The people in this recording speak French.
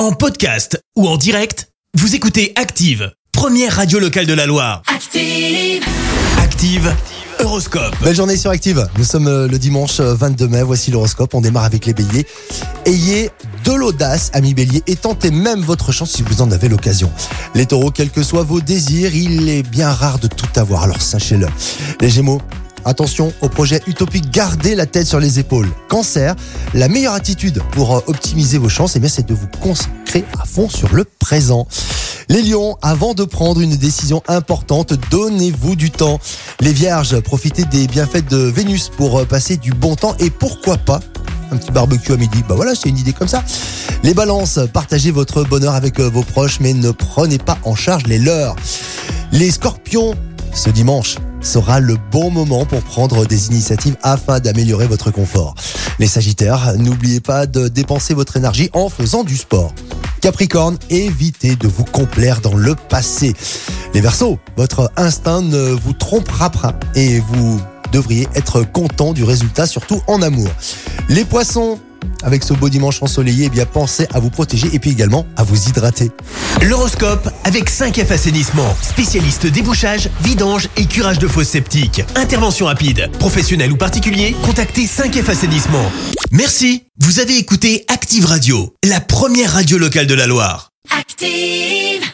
En podcast ou en direct, vous écoutez Active, première radio locale de la Loire. Active. Active, Horoscope. Belle journée sur Active. Nous sommes euh, le dimanche euh, 22 mai. Voici l'horoscope. On démarre avec les béliers. Ayez de l'audace, amis béliers, et tentez même votre chance si vous en avez l'occasion. Les taureaux, quels que soient vos désirs, il est bien rare de tout avoir, alors sachez-le. Les gémeaux, Attention au projet utopique, gardez la tête sur les épaules. Cancer, la meilleure attitude pour euh, optimiser vos chances, eh c'est de vous consacrer à fond sur le présent. Les lions, avant de prendre une décision importante, donnez-vous du temps. Les vierges, profitez des bienfaits de Vénus pour euh, passer du bon temps et pourquoi pas un petit barbecue à midi. Bah voilà, c'est une idée comme ça. Les balances, partagez votre bonheur avec euh, vos proches, mais ne prenez pas en charge les leurs. Les scorpions, ce dimanche sera le bon moment pour prendre des initiatives afin d'améliorer votre confort. Les sagittaires, n'oubliez pas de dépenser votre énergie en faisant du sport. Capricorne, évitez de vous complaire dans le passé. Les Verseaux, votre instinct ne vous trompera pas et vous devriez être content du résultat, surtout en amour. Les Poissons, avec ce beau dimanche ensoleillé, eh bien pensez à vous protéger et puis également à vous hydrater. L'horoscope avec 5F Assainissement, spécialiste débouchage, vidange et curage de fosses septiques. Intervention rapide, professionnel ou particulier, contactez 5F Assainissement. Merci, vous avez écouté Active Radio, la première radio locale de la Loire. Active.